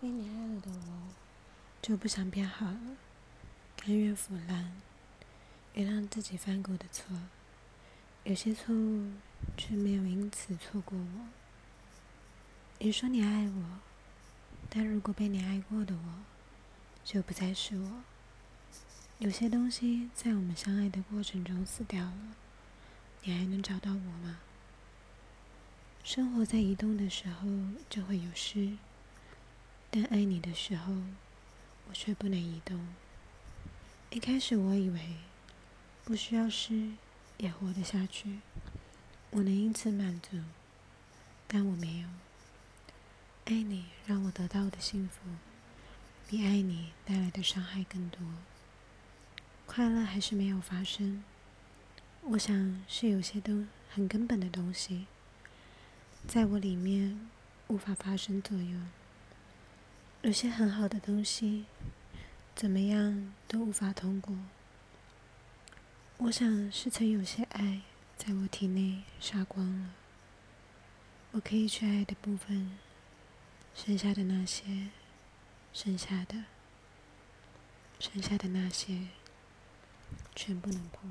被你爱了的我，就不想变好了，甘愿腐烂，原谅自己犯过的错，有些错误却没有因此错过我。你说你爱我，但如果被你爱过的我，就不再是我。有些东西在我们相爱的过程中死掉了，你还能找到我吗？生活在移动的时候就会有失。但爱你的时候，我却不能移动。一开始我以为不需要诗也活得下去，我能因此满足，但我没有。爱你让我得到的幸福，比爱你带来的伤害更多。快乐还是没有发生。我想是有些东很根本的东西，在我里面无法发生作用。有些很好的东西，怎么样都无法通过。我想是曾有些爱在我体内杀光了，我可以去爱的部分，剩下的那些，剩下的，剩下的那些，全不能碰。